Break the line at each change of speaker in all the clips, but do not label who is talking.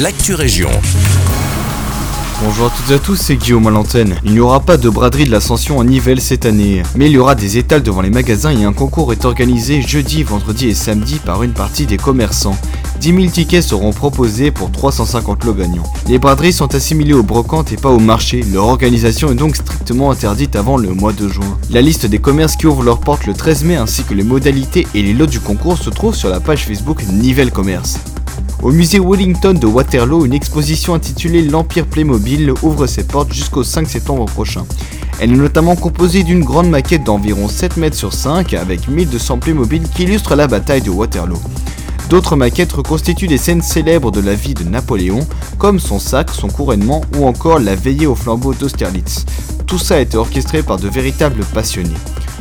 l'actu région.
Bonjour à toutes et à tous, c'est Guillaume à. Il n'y aura pas de braderie de l'ascension en Nivelles cette année, mais il y aura des étals devant les magasins et un concours est organisé jeudi, vendredi et samedi par une partie des commerçants. 10 000 tickets seront proposés pour 350 lots gagnants. Les braderies sont assimilées aux brocantes et pas au marché, leur organisation est donc strictement interdite avant le mois de juin. La liste des commerces qui ouvrent leurs portes le 13 mai ainsi que les modalités et les lots du concours se trouvent sur la page Facebook Nivelles Commerce. Au musée Wellington de Waterloo, une exposition intitulée L'Empire Playmobil ouvre ses portes jusqu'au 5 septembre prochain. Elle est notamment composée d'une grande maquette d'environ 7 mètres sur 5 avec 1200 Playmobil qui illustrent la bataille de Waterloo. D'autres maquettes reconstituent des scènes célèbres de la vie de Napoléon, comme son sac, son couronnement ou encore la veillée au flambeau d'Austerlitz. Tout ça a été orchestré par de véritables passionnés.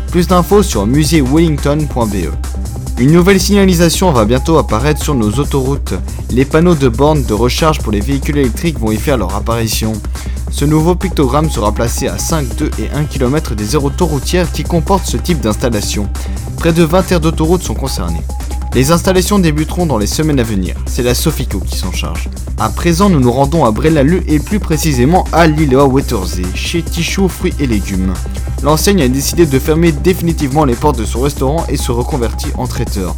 Plus d'infos sur muséewellington.be. Une nouvelle signalisation va bientôt apparaître sur nos autoroutes. Les panneaux de bornes de recharge pour les véhicules électriques vont y faire leur apparition. Ce nouveau pictogramme sera placé à 5, 2 et 1 km des aires autoroutières qui comportent ce type d'installation. Près de 20 aires d'autoroute sont concernées. Les installations débuteront dans les semaines à venir. C'est la Sofico qui s'en charge. À présent, nous nous rendons à Brellaleu et plus précisément à Lilleois Wettersee, chez Tichou Fruits et Légumes l'enseigne a décidé de fermer définitivement les portes de son restaurant et se reconvertit en traiteur.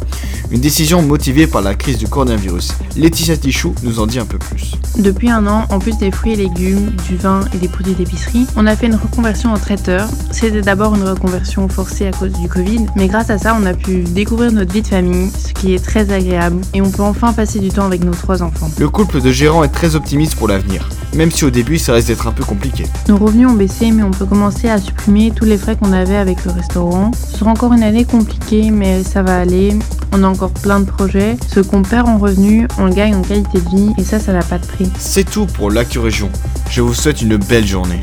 Une décision motivée par la crise du coronavirus. Laetitia Tichou nous en dit un peu plus.
Depuis un an, en plus des fruits et légumes, du vin et des produits d'épicerie, on a fait une reconversion en traiteur. C'était d'abord une reconversion forcée à cause du Covid, mais grâce à ça, on a pu découvrir notre vie de famille, ce qui est très agréable, et on peut enfin passer du temps avec nos trois enfants.
Le couple de gérants est très optimiste pour l'avenir, même si au début ça risque d'être un peu compliqué.
Nos revenus ont baissé, mais on peut commencer à supprimer tous les frais qu'on avait avec le restaurant. Ce sera encore une année compliquée, mais ça va aller. On a encore plein de projets. Ce qu'on perd en revenus, on le gagne en qualité de vie, et ça, ça n'a pas de prix.
C'est tout pour l'Actu Région. Je vous souhaite une belle journée.